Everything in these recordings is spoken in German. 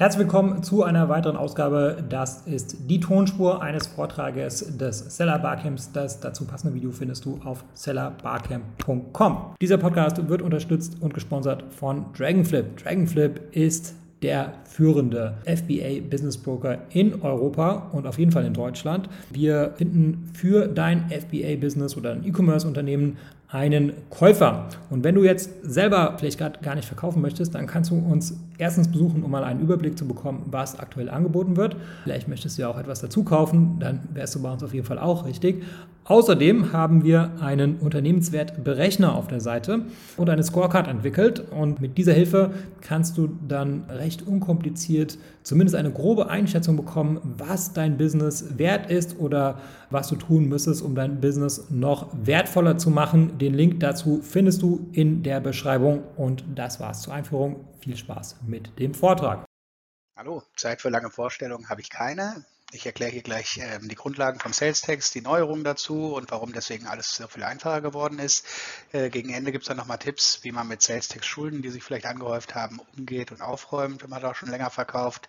Herzlich willkommen zu einer weiteren Ausgabe. Das ist die Tonspur eines Vortrages des Seller Barcamps. Das dazu passende Video findest du auf sellerbarcamp.com. Dieser Podcast wird unterstützt und gesponsert von Dragonflip. Dragonflip ist der führende FBA Business Broker in Europa und auf jeden Fall in Deutschland. Wir finden für dein FBA Business oder ein E-Commerce Unternehmen einen Käufer. Und wenn du jetzt selber vielleicht gerade gar nicht verkaufen möchtest, dann kannst du uns erstens besuchen, um mal einen Überblick zu bekommen, was aktuell angeboten wird. Vielleicht möchtest du ja auch etwas dazu kaufen, dann wärst du bei uns auf jeden Fall auch richtig. Außerdem haben wir einen Unternehmenswertberechner auf der Seite und eine Scorecard entwickelt. Und mit dieser Hilfe kannst du dann recht unkompliziert zumindest eine grobe Einschätzung bekommen, was dein Business wert ist oder was du tun müsstest, um dein Business noch wertvoller zu machen. Den Link dazu findest du in der Beschreibung. Und das war's zur Einführung. Viel Spaß mit dem Vortrag. Hallo, Zeit für lange Vorstellungen habe ich keine. Ich erkläre hier gleich ähm, die Grundlagen vom Sales Text, die Neuerungen dazu und warum deswegen alles so viel einfacher geworden ist. Äh, gegen Ende gibt es dann nochmal Tipps, wie man mit Sales Text Schulden, die sich vielleicht angehäuft haben, umgeht und aufräumt, wenn man da schon länger verkauft.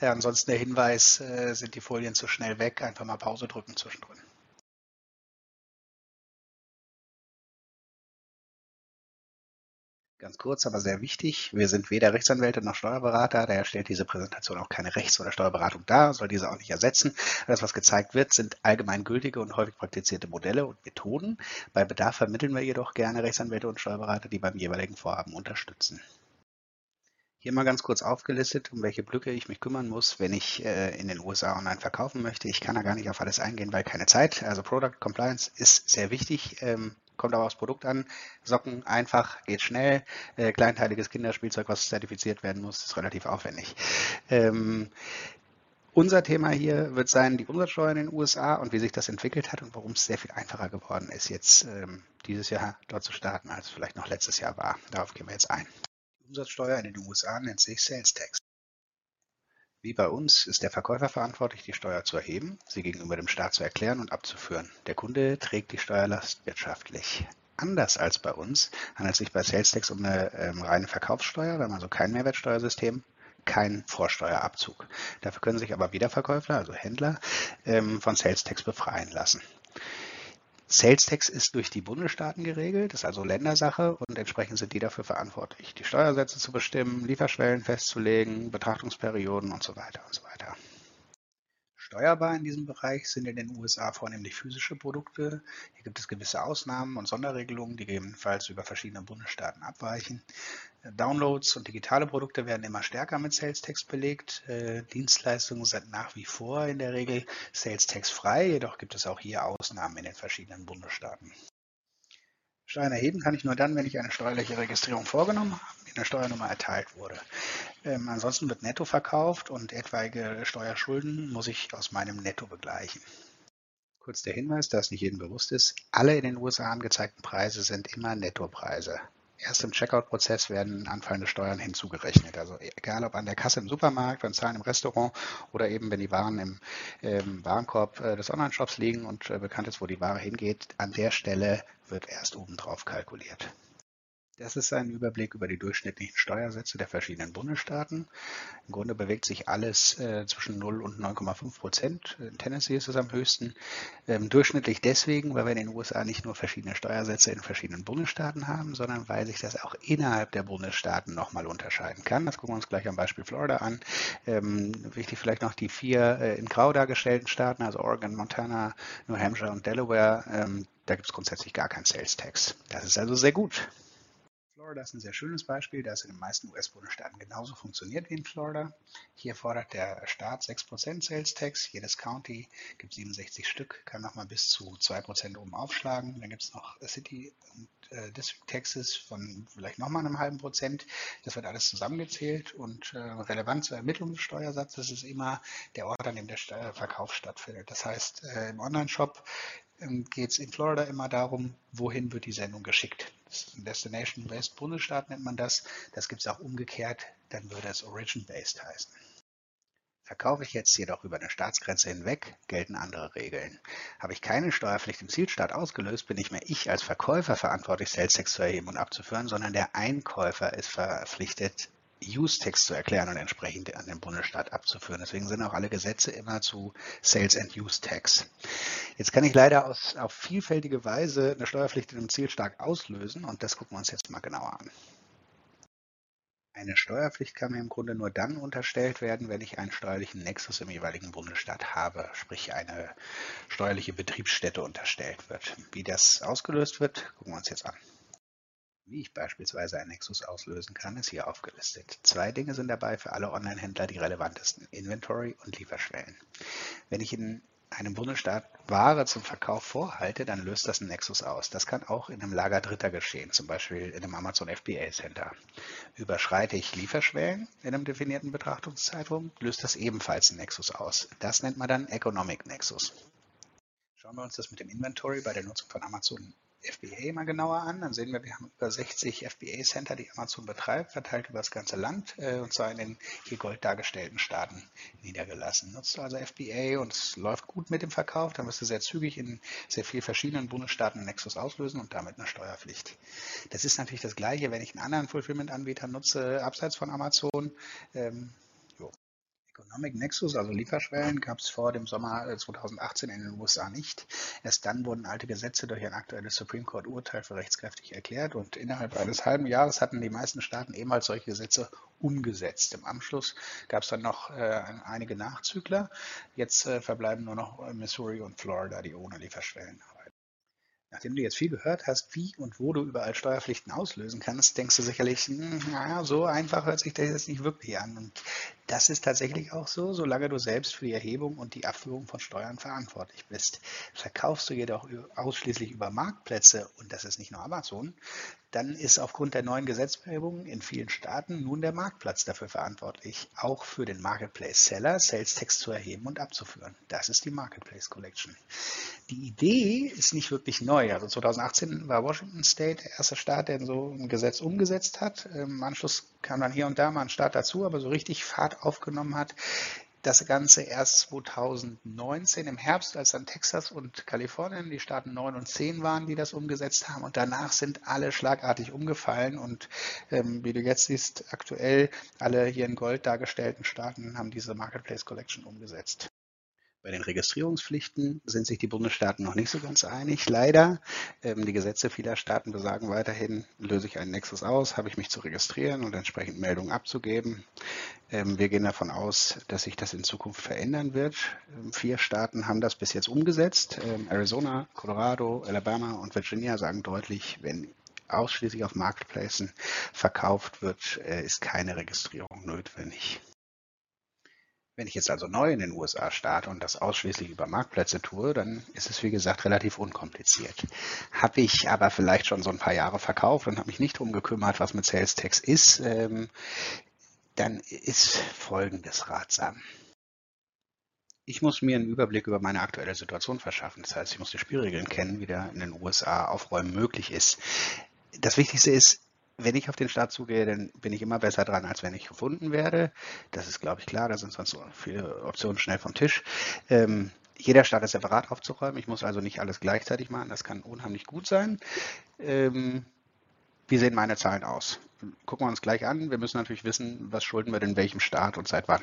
Äh, ansonsten der Hinweis, äh, sind die Folien zu schnell weg, einfach mal Pause drücken zwischendrin. Ganz kurz, aber sehr wichtig. Wir sind weder Rechtsanwälte noch Steuerberater. Daher stellt diese Präsentation auch keine Rechts- oder Steuerberatung dar, soll diese auch nicht ersetzen. Das, was gezeigt wird, sind allgemeingültige und häufig praktizierte Modelle und Methoden. Bei Bedarf vermitteln wir jedoch gerne Rechtsanwälte und Steuerberater, die beim jeweiligen Vorhaben unterstützen. Hier mal ganz kurz aufgelistet, um welche Blöcke ich mich kümmern muss, wenn ich äh, in den USA online verkaufen möchte. Ich kann da gar nicht auf alles eingehen, weil keine Zeit. Also Product Compliance ist sehr wichtig. Ähm, kommt aber aufs Produkt an. Socken einfach, geht schnell. Äh, kleinteiliges Kinderspielzeug, was zertifiziert werden muss, ist relativ aufwendig. Ähm, unser Thema hier wird sein, die Umsatzsteuer in den USA und wie sich das entwickelt hat und warum es sehr viel einfacher geworden ist, jetzt ähm, dieses Jahr dort zu starten, als vielleicht noch letztes Jahr war. Darauf gehen wir jetzt ein. Die Umsatzsteuer in den USA nennt sich Sales Tax. Wie bei uns ist der Verkäufer verantwortlich, die Steuer zu erheben, sie gegenüber dem Staat zu erklären und abzuführen. Der Kunde trägt die Steuerlast wirtschaftlich. Anders als bei uns handelt es sich bei SalesTax um eine ähm, reine Verkaufssteuer, wir haben also kein Mehrwertsteuersystem, kein Vorsteuerabzug. Dafür können sich aber Wiederverkäufer, also Händler, ähm, von SalesTax befreien lassen. Sales Tax ist durch die Bundesstaaten geregelt, ist also Ländersache und entsprechend sind die dafür verantwortlich, die Steuersätze zu bestimmen, Lieferschwellen festzulegen, Betrachtungsperioden und so weiter und so weiter. Steuerbar in diesem Bereich sind in den USA vornehmlich physische Produkte. Hier gibt es gewisse Ausnahmen und Sonderregelungen, die gegebenenfalls über verschiedene Bundesstaaten abweichen. Downloads und digitale Produkte werden immer stärker mit Sales Tax belegt. Äh, Dienstleistungen sind nach wie vor in der Regel Sales Tax frei, jedoch gibt es auch hier Ausnahmen in den verschiedenen Bundesstaaten. Steuern erheben kann ich nur dann, wenn ich eine steuerliche Registrierung vorgenommen habe, eine Steuernummer erteilt wurde. Ähm, ansonsten wird netto verkauft und etwaige Steuerschulden muss ich aus meinem Netto begleichen. Kurz der Hinweis, da es nicht jedem bewusst ist, alle in den USA angezeigten Preise sind immer Nettopreise. Erst im Checkout-Prozess werden anfallende Steuern hinzugerechnet. Also egal ob an der Kasse im Supermarkt, beim Zahlen im Restaurant oder eben wenn die Waren im ähm, Warenkorb äh, des Online-Shops liegen und äh, bekannt ist, wo die Ware hingeht, an der Stelle wird erst obendrauf kalkuliert. Das ist ein Überblick über die durchschnittlichen Steuersätze der verschiedenen Bundesstaaten. Im Grunde bewegt sich alles äh, zwischen 0 und 9,5 Prozent. In Tennessee ist es am höchsten. Ähm, durchschnittlich deswegen, weil wir in den USA nicht nur verschiedene Steuersätze in verschiedenen Bundesstaaten haben, sondern weil sich das auch innerhalb der Bundesstaaten nochmal unterscheiden kann. Das gucken wir uns gleich am Beispiel Florida an. Ähm, wichtig vielleicht noch die vier äh, in grau dargestellten Staaten, also Oregon, Montana, New Hampshire und Delaware. Ähm, da gibt es grundsätzlich gar keinen Sales Tax. Das ist also sehr gut. Florida ist ein sehr schönes Beispiel, da es in den meisten US-Bundesstaaten genauso funktioniert wie in Florida. Hier fordert der Staat 6% Sales Tax, jedes County gibt 67 Stück, kann nochmal bis zu 2% oben aufschlagen. Dann gibt es noch City und äh, District Taxes von vielleicht nochmal einem halben Prozent. Das wird alles zusammengezählt und äh, relevant zur Ermittlung des Steuersatzes ist immer der Ort, an dem der Verkauf stattfindet. Das heißt, äh, im Online-Shop geht es in Florida immer darum, wohin wird die Sendung geschickt. Destination Based Bundesstaat nennt man das. Das gibt es auch umgekehrt, dann würde es Origin Based heißen. Verkaufe ich jetzt jedoch über eine Staatsgrenze hinweg, gelten andere Regeln. Habe ich keine Steuerpflicht im Zielstaat ausgelöst, bin nicht mehr ich als Verkäufer verantwortlich, Sales Tax zu erheben und abzuführen, sondern der Einkäufer ist verpflichtet, Use-Text zu erklären und entsprechend an den Bundesstaat abzuführen. Deswegen sind auch alle Gesetze immer zu Sales and Use-Tax. Jetzt kann ich leider aus, auf vielfältige Weise eine Steuerpflicht in einem Ziel stark auslösen und das gucken wir uns jetzt mal genauer an. Eine Steuerpflicht kann mir im Grunde nur dann unterstellt werden, wenn ich einen steuerlichen Nexus im jeweiligen Bundesstaat habe, sprich eine steuerliche Betriebsstätte unterstellt wird. Wie das ausgelöst wird, gucken wir uns jetzt an. Wie ich beispielsweise einen Nexus auslösen kann, ist hier aufgelistet. Zwei Dinge sind dabei für alle Online-Händler die relevantesten, Inventory und Lieferschwellen. Wenn ich in einem Bundesstaat Ware zum Verkauf vorhalte, dann löst das einen Nexus aus. Das kann auch in einem Lager Dritter geschehen, zum Beispiel in einem Amazon FBA Center. Überschreite ich Lieferschwellen in einem definierten Betrachtungszeitraum, löst das ebenfalls einen Nexus aus. Das nennt man dann Economic Nexus. Schauen wir uns das mit dem Inventory bei der Nutzung von Amazon FBA mal genauer an, dann sehen wir, wir haben über 60 FBA-Center, die Amazon betreibt, verteilt über das ganze Land, äh, und zwar in den hier gold dargestellten Staaten niedergelassen. Nutzt also FBA und es läuft gut mit dem Verkauf, dann wirst du sehr zügig in sehr vielen verschiedenen Bundesstaaten Nexus auslösen und damit eine Steuerpflicht. Das ist natürlich das Gleiche, wenn ich einen anderen Fulfillment-Anbieter nutze, abseits von Amazon. Ähm, Economic Nexus, also Lieferschwellen, gab es vor dem Sommer 2018 in den USA nicht. Erst dann wurden alte Gesetze durch ein aktuelles Supreme Court Urteil für rechtskräftig erklärt und innerhalb eines halben Jahres hatten die meisten Staaten ebenfalls solche Gesetze umgesetzt. Im Anschluss gab es dann noch äh, einige Nachzügler. Jetzt äh, verbleiben nur noch Missouri und Florida, die ohne Lieferschwellen arbeiten. Nachdem du jetzt viel gehört hast, wie und wo du überall Steuerpflichten auslösen kannst, denkst du sicherlich, hm, naja, so einfach hört sich das jetzt nicht wirklich an. Und das ist tatsächlich auch so, solange du selbst für die Erhebung und die Abführung von Steuern verantwortlich bist. Verkaufst du jedoch ausschließlich über Marktplätze, und das ist nicht nur Amazon, dann ist aufgrund der neuen Gesetzgebung in vielen Staaten nun der Marktplatz dafür verantwortlich, auch für den Marketplace Seller Sales Tax zu erheben und abzuführen. Das ist die Marketplace Collection. Die Idee ist nicht wirklich neu. Also 2018 war Washington State der erste Staat, der so ein Gesetz umgesetzt hat. Im Anschluss kam dann hier und da mal ein Staat dazu, aber so richtig Fahrt aufgenommen hat das Ganze erst 2019 im Herbst, als dann Texas und Kalifornien, die Staaten 9 und 10 waren, die das umgesetzt haben. Und danach sind alle schlagartig umgefallen. Und ähm, wie du jetzt siehst, aktuell alle hier in Gold dargestellten Staaten haben diese Marketplace Collection umgesetzt. Bei den Registrierungspflichten sind sich die Bundesstaaten noch nicht so ganz einig, leider. Ähm, die Gesetze vieler Staaten besagen weiterhin, löse ich einen Nexus aus, habe ich mich zu registrieren und entsprechend Meldungen abzugeben. Ähm, wir gehen davon aus, dass sich das in Zukunft verändern wird. Ähm, vier Staaten haben das bis jetzt umgesetzt. Ähm, Arizona, Colorado, Alabama und Virginia sagen deutlich, wenn ausschließlich auf Marketplaces verkauft wird, äh, ist keine Registrierung notwendig. Wenn ich jetzt also neu in den USA starte und das ausschließlich über Marktplätze tue, dann ist es wie gesagt relativ unkompliziert. Habe ich aber vielleicht schon so ein paar Jahre verkauft und habe mich nicht darum gekümmert, was mit Sales Tax ist, ähm, dann ist Folgendes ratsam. Ich muss mir einen Überblick über meine aktuelle Situation verschaffen. Das heißt, ich muss die Spielregeln kennen, wie der in den USA aufräumen möglich ist. Das Wichtigste ist, wenn ich auf den Start zugehe, dann bin ich immer besser dran, als wenn ich gefunden werde. Das ist, glaube ich, klar. Da sind sonst so viele Optionen schnell vom Tisch. Ähm, jeder Start ist separat aufzuräumen. Ich muss also nicht alles gleichzeitig machen. Das kann unheimlich gut sein. Ähm, wie sehen meine Zahlen aus? Gucken wir uns gleich an. Wir müssen natürlich wissen, was schulden wir denn welchem Start und seit wann.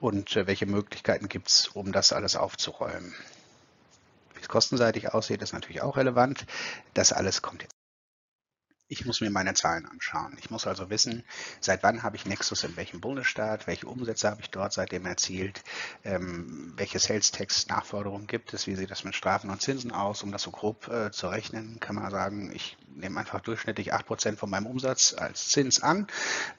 Und äh, welche Möglichkeiten gibt es, um das alles aufzuräumen. Wie es kostenseitig aussieht, ist natürlich auch relevant. Das alles kommt jetzt. Ich muss mir meine Zahlen anschauen. Ich muss also wissen, seit wann habe ich Nexus in welchem Bundesstaat, welche Umsätze habe ich dort seitdem erzielt, ähm, welche Sales-Tax-Nachforderungen gibt es, wie sieht das mit Strafen und Zinsen aus. Um das so grob äh, zu rechnen, kann man sagen, ich nehme einfach durchschnittlich 8% von meinem Umsatz als Zins an.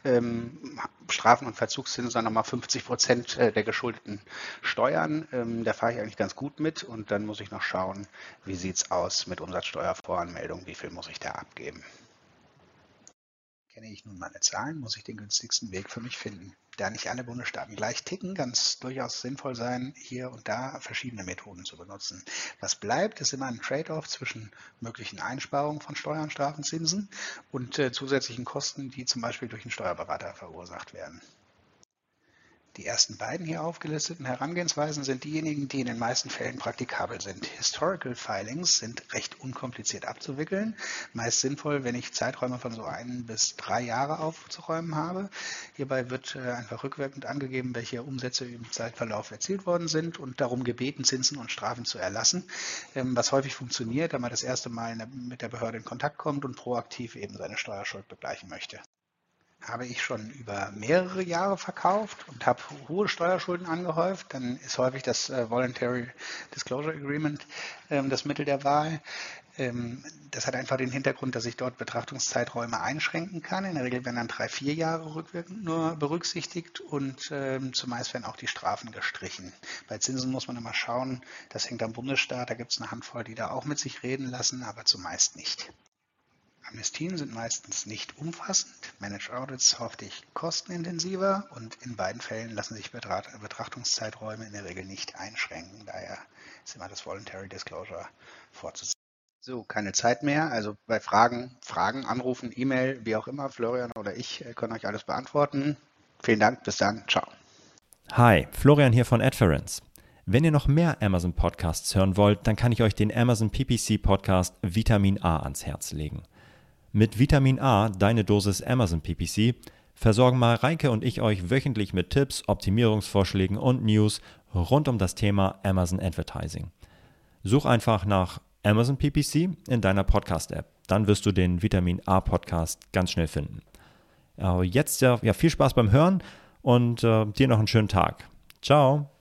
Ähm, Strafen und Verzugszinsen dann nochmal 50% äh, der geschuldeten Steuern. Ähm, da fahre ich eigentlich ganz gut mit und dann muss ich noch schauen, wie sieht es aus mit Umsatzsteuervoranmeldung, wie viel muss ich da abgeben. Kenne ich nun meine Zahlen, muss ich den günstigsten Weg für mich finden. Da nicht alle Bundesstaaten gleich ticken, kann es durchaus sinnvoll sein, hier und da verschiedene Methoden zu benutzen. Was bleibt, ist immer ein Trade-off zwischen möglichen Einsparungen von Steuern, Strafen, Zinsen und äh, zusätzlichen Kosten, die zum Beispiel durch einen Steuerberater verursacht werden. Die ersten beiden hier aufgelisteten Herangehensweisen sind diejenigen, die in den meisten Fällen praktikabel sind. Historical Filings sind recht unkompliziert abzuwickeln, meist sinnvoll, wenn ich Zeiträume von so ein bis drei Jahre aufzuräumen habe. Hierbei wird äh, einfach rückwirkend angegeben, welche Umsätze im Zeitverlauf erzielt worden sind und darum gebeten, Zinsen und Strafen zu erlassen, ähm, was häufig funktioniert, da man das erste Mal mit der Behörde in Kontakt kommt und proaktiv eben seine Steuerschuld begleichen möchte habe ich schon über mehrere Jahre verkauft und habe hohe Steuerschulden angehäuft, dann ist häufig das äh, Voluntary Disclosure Agreement ähm, das Mittel der Wahl. Ähm, das hat einfach den Hintergrund, dass ich dort Betrachtungszeiträume einschränken kann. In der Regel werden dann drei, vier Jahre rückwirkend nur berücksichtigt und ähm, zumeist werden auch die Strafen gestrichen. Bei Zinsen muss man immer schauen, das hängt am Bundesstaat, da gibt es eine Handvoll, die da auch mit sich reden lassen, aber zumeist nicht. Amnestien sind meistens nicht umfassend, Managed Audits häufig kostenintensiver und in beiden Fällen lassen sich Betrachtungszeiträume in der Regel nicht einschränken. Daher ist immer das Voluntary Disclosure vorzuziehen. So, keine Zeit mehr. Also bei Fragen, Fragen, Anrufen, E-Mail, wie auch immer, Florian oder ich äh, können euch alles beantworten. Vielen Dank, bis dann, ciao. Hi, Florian hier von Adference. Wenn ihr noch mehr Amazon Podcasts hören wollt, dann kann ich euch den Amazon PPC Podcast Vitamin A ans Herz legen. Mit Vitamin A, deine Dosis Amazon PPC, versorgen Mareike und ich euch wöchentlich mit Tipps, Optimierungsvorschlägen und News rund um das Thema Amazon Advertising. Such einfach nach Amazon PPC in deiner Podcast-App. Dann wirst du den Vitamin A Podcast ganz schnell finden. Jetzt ja, ja viel Spaß beim Hören und äh, dir noch einen schönen Tag. Ciao.